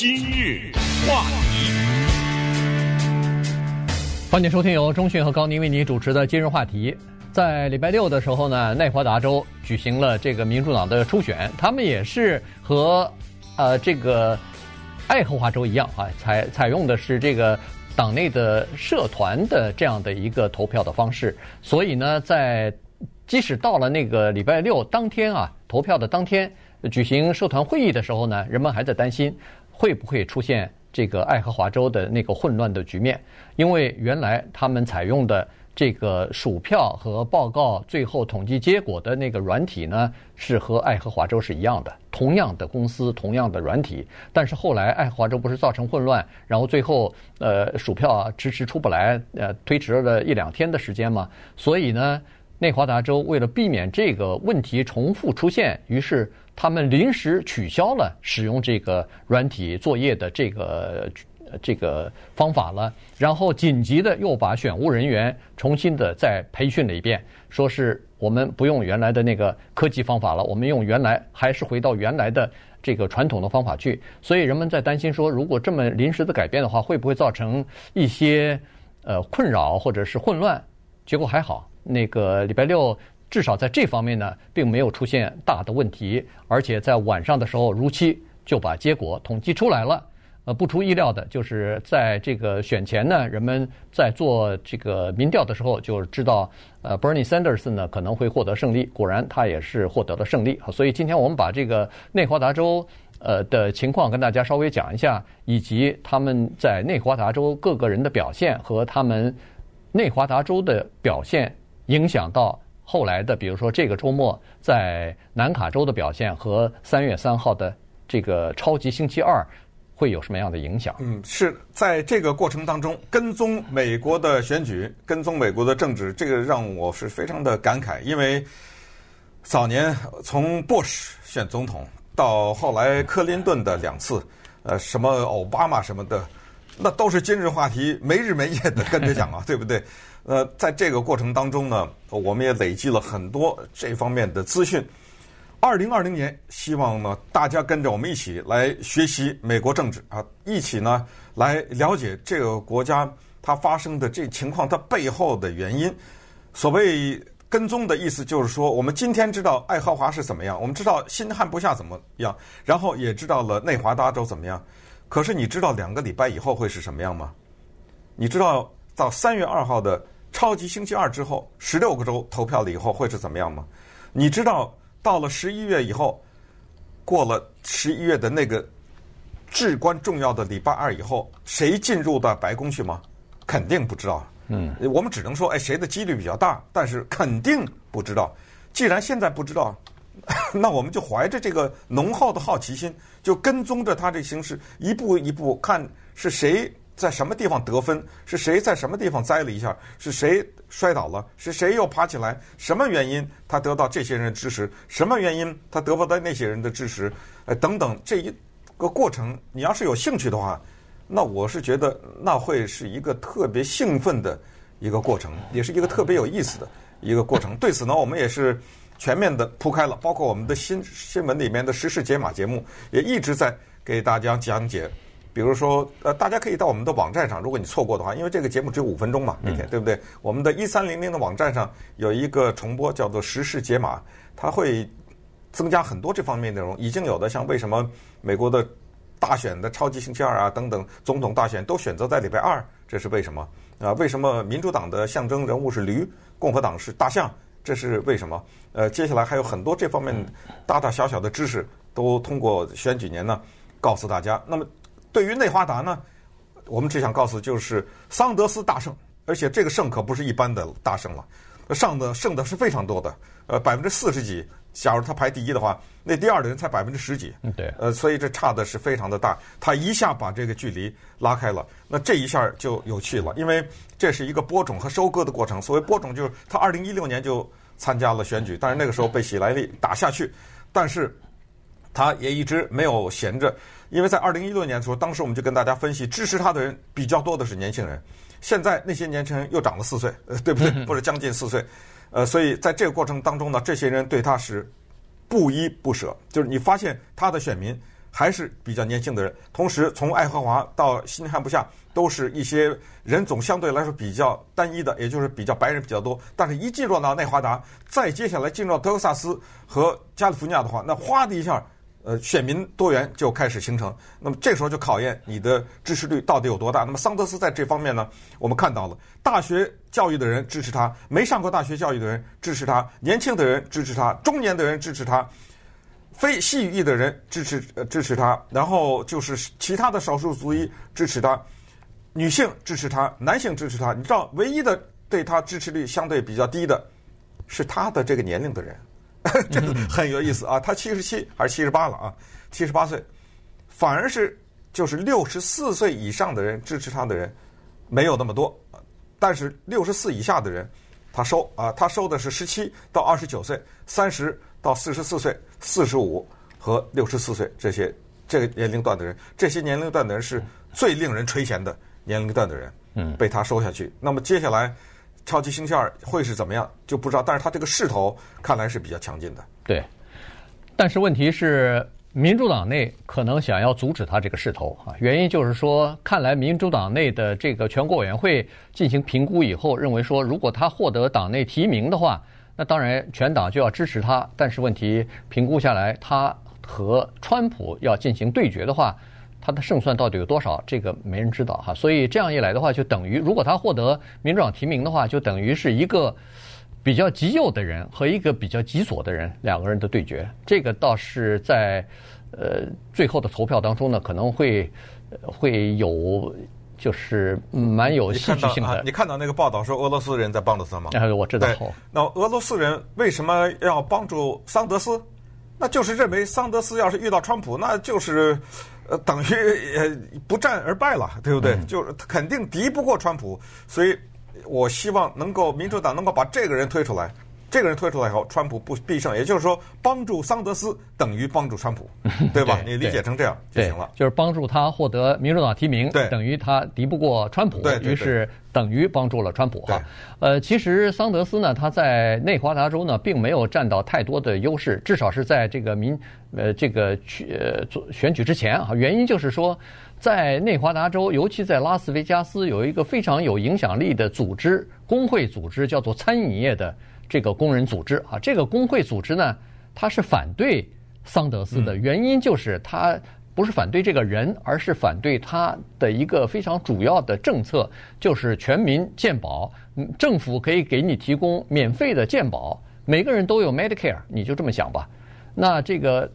今日话题，欢迎收听由中讯和高宁为你主持的今日话题。在礼拜六的时候呢，内华达州举行了这个民主党的初选，他们也是和呃这个爱荷华州一样啊，采采用的是这个党内的社团的这样的一个投票的方式，所以呢，在即使到了那个礼拜六当天啊，投票的当天。举行社团会议的时候呢，人们还在担心会不会出现这个爱荷华州的那个混乱的局面，因为原来他们采用的这个数票和报告最后统计结果的那个软体呢，是和爱荷华州是一样的，同样的公司，同样的软体。但是后来爱荷华州不是造成混乱，然后最后呃数票迟迟出不来，呃推迟了一两天的时间嘛，所以呢，内华达州为了避免这个问题重复出现，于是。他们临时取消了使用这个软体作业的这个这个方法了，然后紧急的又把选务人员重新的再培训了一遍，说是我们不用原来的那个科技方法了，我们用原来还是回到原来的这个传统的方法去。所以人们在担心说，如果这么临时的改变的话，会不会造成一些呃困扰或者是混乱？结果还好，那个礼拜六。至少在这方面呢，并没有出现大的问题，而且在晚上的时候如期就把结果统计出来了。呃，不出意料的就是在这个选前呢，人们在做这个民调的时候就知道，呃，Bernie Sanders 呢可能会获得胜利。果然，他也是获得了胜利。所以今天我们把这个内华达州呃的情况跟大家稍微讲一下，以及他们在内华达州各个人的表现和他们内华达州的表现影响到。后来的，比如说这个周末在南卡州的表现和三月三号的这个超级星期二会有什么样的影响？嗯，是在这个过程当中跟踪美国的选举，跟踪美国的政治，这个让我是非常的感慨，因为早年从 Bush 选总统到后来克林顿的两次，呃，什么奥巴马什么的，那都是今日话题，没日没夜的跟着讲啊，对不对？呃，在这个过程当中呢，我们也累积了很多这方面的资讯。二零二零年，希望呢大家跟着我们一起来学习美国政治啊，一起呢来了解这个国家它发生的这情况它背后的原因。所谓跟踪的意思，就是说我们今天知道爱荷华是怎么样，我们知道新罕布夏怎么样，然后也知道了内华达州怎么样。可是你知道两个礼拜以后会是什么样吗？你知道到三月二号的？超级星期二之后，十六个州投票了以后会是怎么样吗？你知道到了十一月以后，过了十一月的那个至关重要的礼拜二以后，谁进入到白宫去吗？肯定不知道。嗯，我们只能说，哎，谁的几率比较大？但是肯定不知道。既然现在不知道，那我们就怀着这个浓厚的好奇心，就跟踪着他这形势，一步一步看是谁。在什么地方得分？是谁在什么地方栽了一下？是谁摔倒了？是谁又爬起来？什么原因他得到这些人的支持？什么原因他得不到那些人的支持？呃，等等，这一个过程，你要是有兴趣的话，那我是觉得那会是一个特别兴奋的一个过程，也是一个特别有意思的一个过程。对此呢，我们也是全面的铺开了，包括我们的新新闻里面的时事解码节目，也一直在给大家讲解。比如说，呃，大家可以到我们的网站上，如果你错过的话，因为这个节目只有五分钟嘛，每天、嗯、对不对？我们的一三零零的网站上有一个重播，叫做“时事解码”，它会增加很多这方面内容。已经有的像为什么美国的大选的超级星期二啊等等，总统大选都选择在礼拜二，这是为什么？啊，为什么民主党的象征人物是驴，共和党是大象？这是为什么？呃，接下来还有很多这方面大大小小的知识，都通过选举年呢告诉大家。那么。对于内华达呢，我们只想告诉就是桑德斯大胜，而且这个胜可不是一般的大胜了，上的胜的是非常多的，呃，百分之四十几。假如他排第一的话，那第二的人才百分之十几。嗯，对。呃，所以这差的是非常的大，他一下把这个距离拉开了。那这一下就有趣了，因为这是一个播种和收割的过程。所谓播种，就是他二零一六年就参加了选举，但是那个时候被喜来利打下去，但是他也一直没有闲着。因为在二零一六年的时候，当时我们就跟大家分析，支持他的人比较多的是年轻人。现在那些年轻人又长了四岁，呃，对不对？或者将近四岁，呃，所以在这个过程当中呢，这些人对他是不依不舍。就是你发现他的选民还是比较年轻的人。同时，从爱荷华到新罕布夏，都是一些人种相对来说比较单一的，也就是比较白人比较多。但是，一进入到内华达，再接下来进入到德克萨斯和加利福尼亚的话，那哗的一下。呃，选民多元就开始形成，那么这时候就考验你的支持率到底有多大。那么桑德斯在这方面呢，我们看到了大学教育的人支持他，没上过大学教育的人支持他，年轻的人支持他，中年的人支持他，非西语裔的人支持呃支持他，然后就是其他的少数族裔支持他，女性支持他，男性支持他。你知道，唯一的对他支持率相对比较低的，是他的这个年龄的人。这个很有意思啊！他七十七还是七十八了啊？七十八岁，反而是就是六十四岁以上的人支持他的人没有那么多，但是六十四以下的人他收啊，他收的是十七到二十九岁、三十到四十四岁、四十五和六十四岁这些这个年龄段的人，这些年龄段的人是最令人垂涎的年龄段的人，嗯，被他收下去。那么接下来。超级星期二会是怎么样就不知道，但是他这个势头看来是比较强劲的。对，但是问题是，民主党内可能想要阻止他这个势头啊，原因就是说，看来民主党内的这个全国委员会进行评估以后，认为说，如果他获得党内提名的话，那当然全党就要支持他。但是问题评估下来，他和川普要进行对决的话。他的胜算到底有多少？这个没人知道哈。所以这样一来的话，就等于如果他获得民主党提名的话，就等于是一个比较极右的人和一个比较极左的人两个人的对决。这个倒是在呃最后的投票当中呢，可能会会有就是蛮有戏剧性的。你看到，啊，你看到那个报道说俄罗斯人在帮助他吗？哎，我知道。那俄罗斯人为什么要帮助桑德斯？那就是认为桑德斯要是遇到川普，那就是。呃，等于呃不战而败了，对不对？嗯、就是肯定敌不过川普，所以我希望能够民主党能够把这个人推出来。这个人推出来以后，川普不必胜，也就是说，帮助桑德斯等于帮助川普，对吧？你理解成这样就行了。就是帮助他获得民主党提名，等于他敌不过川普，于是等于帮助了川普哈。呃，其实桑德斯呢，他在内华达州呢，并没有占到太多的优势，至少是在这个民呃这个去呃做选举之前啊。原因就是说，在内华达州，尤其在拉斯维加斯，有一个非常有影响力的组织，工会组织，叫做餐饮业的。这个工人组织啊，这个工会组织呢，他是反对桑德斯的原因就是他不是反对这个人，而是反对他的一个非常主要的政策，就是全民健保，政府可以给你提供免费的健保，每个人都有 Medicare，你就这么想吧。那这个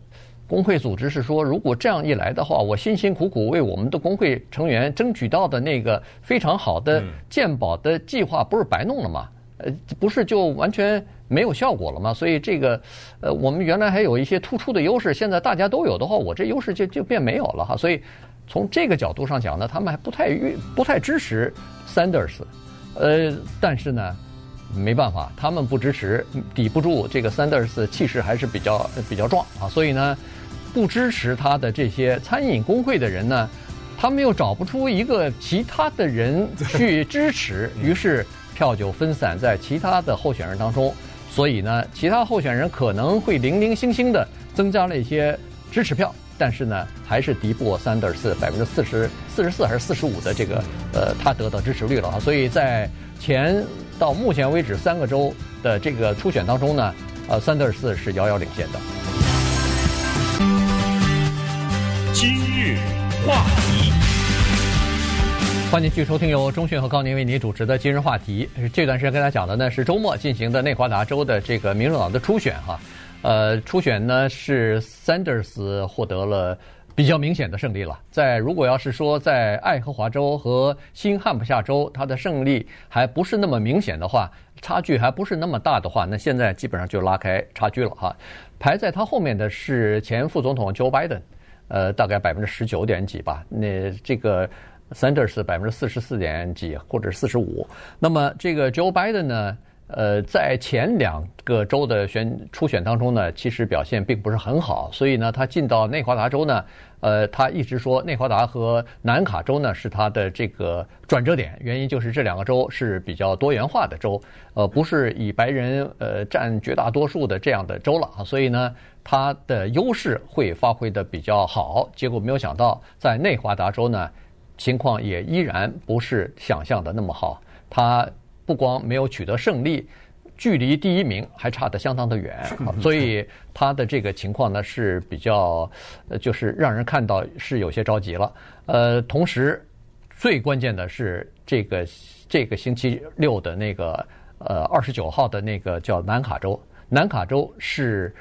工会组织是说，如果这样一来的话，我辛辛苦苦为我们的工会成员争取到的那个非常好的健保的计划，不是白弄了吗？呃，不是就完全没有效果了吗？所以这个，呃，我们原来还有一些突出的优势，现在大家都有的话，我这优势就就变没有了哈。所以从这个角度上讲呢，他们还不太愿不太支持 Sanders，呃，但是呢，没办法，他们不支持，抵不住这个 Sanders 气势还是比较比较壮啊。所以呢，不支持他的这些餐饮工会的人呢，他们又找不出一个其他的人去支持，于是。票就分散在其他的候选人当中，所以呢，其他候选人可能会零零星星的增加了一些支持票，但是呢，还是敌不过三德斯百分之四十四十四还是四十五的这个呃他得到支持率了啊。所以在前到目前为止三个州的这个初选当中呢，呃，三德斯是遥遥领先的。今日话题。欢迎继续收听由中讯和高宁为您主持的今日话题。这段时间跟大家讲的呢是周末进行的内华达州的这个民主党的初选哈，呃，初选呢是 Sanders 获得了比较明显的胜利了。在如果要是说在爱荷华州和新罕布夏州他的胜利还不是那么明显的话，差距还不是那么大的话，那现在基本上就拉开差距了哈。排在他后面的是前副总统 Joe Biden，呃，大概百分之十九点几吧。那这个。Sanders 百分之四十四点几或者四十五，那么这个 Joe Biden 呢？呃，在前两个州的选初选当中呢，其实表现并不是很好，所以呢，他进到内华达州呢，呃，他一直说内华达和南卡州呢是他的这个转折点，原因就是这两个州是比较多元化的州，呃，不是以白人呃占绝大多数的这样的州了啊，所以呢，他的优势会发挥的比较好。结果没有想到，在内华达州呢，情况也依然不是想象的那么好，他。不光没有取得胜利，距离第一名还差得相当的远，所以他的这个情况呢是比较，呃，就是让人看到是有些着急了。呃，同时最关键的是这个这个星期六的那个呃二十九号的那个叫南卡州，南卡州是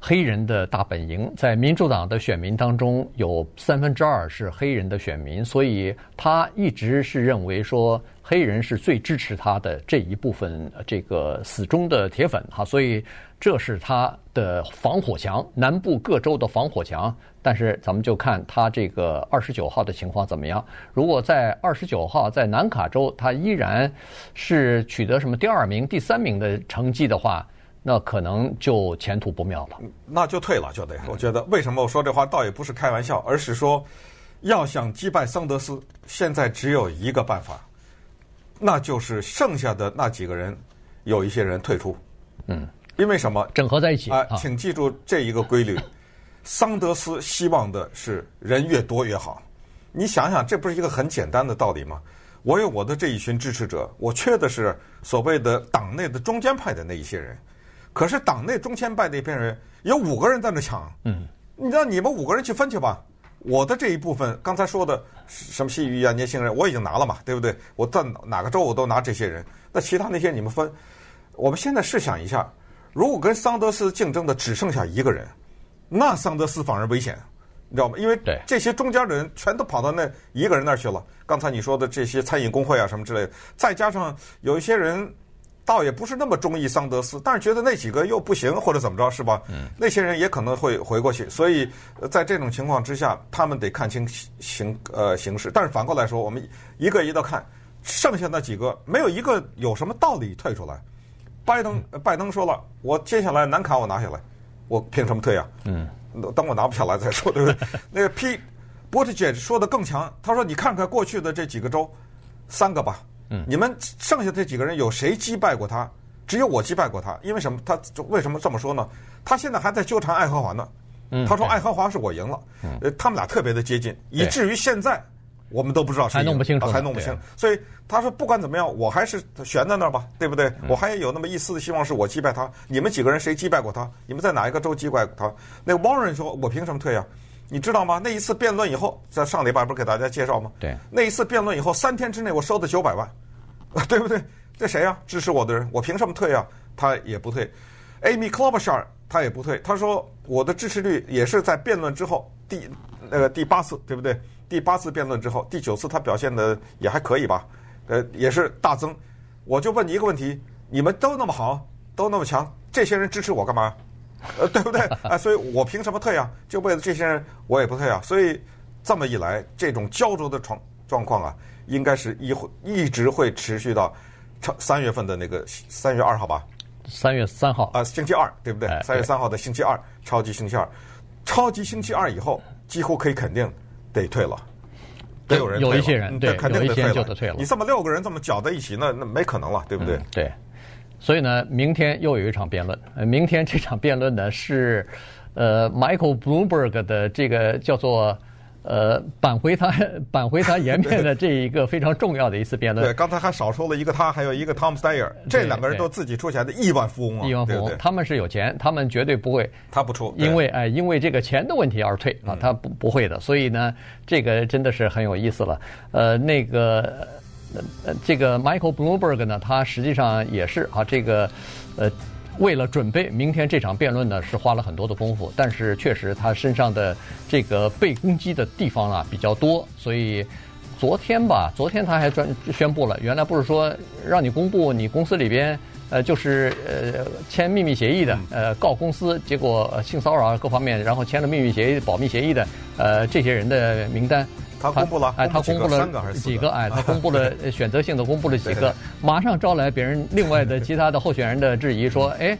黑人的大本营，在民主党的选民当中有三分之二是黑人的选民，所以他一直是认为说。黑人是最支持他的这一部分，这个死忠的铁粉哈，所以这是他的防火墙，南部各州的防火墙。但是咱们就看他这个二十九号的情况怎么样。如果在二十九号在南卡州，他依然是取得什么第二名、第三名的成绩的话，那可能就前途不妙了。那就退了，就得。我觉得为什么我说这话，倒也不是开玩笑，而是说，要想击败桑德斯，现在只有一个办法。那就是剩下的那几个人，有一些人退出，嗯，因为什么？整合在一起啊！请记住这一个规律：桑德斯希望的是人越多越好。你想想，这不是一个很简单的道理吗？我有我的这一群支持者，我缺的是所谓的党内的中间派的那一些人。可是党内中间派那批人有五个人在那抢，嗯，你让你们五个人去分去吧。我的这一部分，刚才说的什么西语啊、年轻人，我已经拿了嘛，对不对？我在哪个州我都拿这些人。那其他那些你们分。我们现在试想一下，如果跟桑德斯竞争的只剩下一个人，那桑德斯反而危险，你知道吗？因为这些中间的人全都跑到那一个人那儿去了。刚才你说的这些餐饮工会啊什么之类的，再加上有一些人。倒也不是那么中意桑德斯，但是觉得那几个又不行或者怎么着，是吧？嗯，那些人也可能会回过去，所以在这种情况之下，他们得看清形呃形势。但是反过来说，我们一个一个看，剩下那几个没有一个有什么道理退出来。拜登拜登说了，我接下来南卡我拿下来，我凭什么退啊？嗯，等我拿不下来再说，对不对？那个 P Buttigieg 说的更强，他说你看看过去的这几个州，三个吧。嗯，你们剩下这几个人有谁击败过他？只有我击败过他。因为什么？他为什么这么说呢？他现在还在纠缠爱荷华呢。嗯，他说爱荷华是我赢了。嗯，呃，他们俩特别的接近，以至于现在我们都不知道谁弄不清楚，还弄不清。所以他说不管怎么样，我还是悬在那儿吧，对不对？我还有那么一丝的希望是我击败他。你们几个人谁击败过他？你们在哪一个州击败过他？那个 Warren 说：“我凭什么退啊？你知道吗？那一次辩论以后，在上礼拜不是给大家介绍吗？对，那一次辩论以后，三天之内我收的九百万。”对不对？这谁呀？支持我的人，我凭什么退啊？他也不退。Amy Klobuchar 他也不退。他说我的支持率也是在辩论之后第那个、呃、第八次，对不对？第八次辩论之后，第九次他表现的也还可以吧？呃，也是大增。我就问你一个问题：你们都那么好，都那么强，这些人支持我干嘛？呃，对不对？啊，所以我凭什么退啊？就为了这些人，我也不退啊。所以这么一来，这种焦灼的状状况啊。应该是一会一直会持续到超三月份的那个三月二号吧？三月三号啊，星期二对不对？三月三号的星期二，超级星期二，超级星期二以后，几乎可以肯定得退了，得有人有一些人对，肯定得退了。你这么六个人这么搅在一起，那那没可能了，对不对？嗯、对，所以呢，明天又有一场辩论。明天这场辩论呢是呃，Michael Bloomberg 的这个叫做。呃，扳回他 扳回他颜面的这一个非常重要的一次辩论。对，刚才还少说了一个他，还有一个 Tom Steyer，这两个人都自己出钱的亿万富翁啊，亿万富翁，他们是有钱，他们绝对不会，他不出，因为哎，因为这个钱的问题而退啊，他不不会的。所以呢，这个真的是很有意思了。呃，那个呃，这个 Michael Bloomberg 呢，他实际上也是啊，这个呃。为了准备明天这场辩论呢，是花了很多的功夫。但是确实他身上的这个被攻击的地方啊比较多，所以昨天吧，昨天他还专宣布了，原来不是说让你公布你公司里边呃就是呃签秘密协议的呃告公司，结果性骚扰各方面，然后签了秘密协议、保密协议的呃这些人的名单。他公布了，哎，他公布了三个还是几个？哎，他公布了选择性的公布了几个，马上招来别人另外的其他的候选人的质疑，说，哎。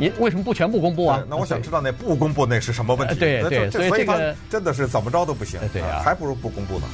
你为什么不全部公布啊？那我想知道那不公布那是什么问题？对对，所以这个真的是怎么着都不行，对啊，还不如不公布呢。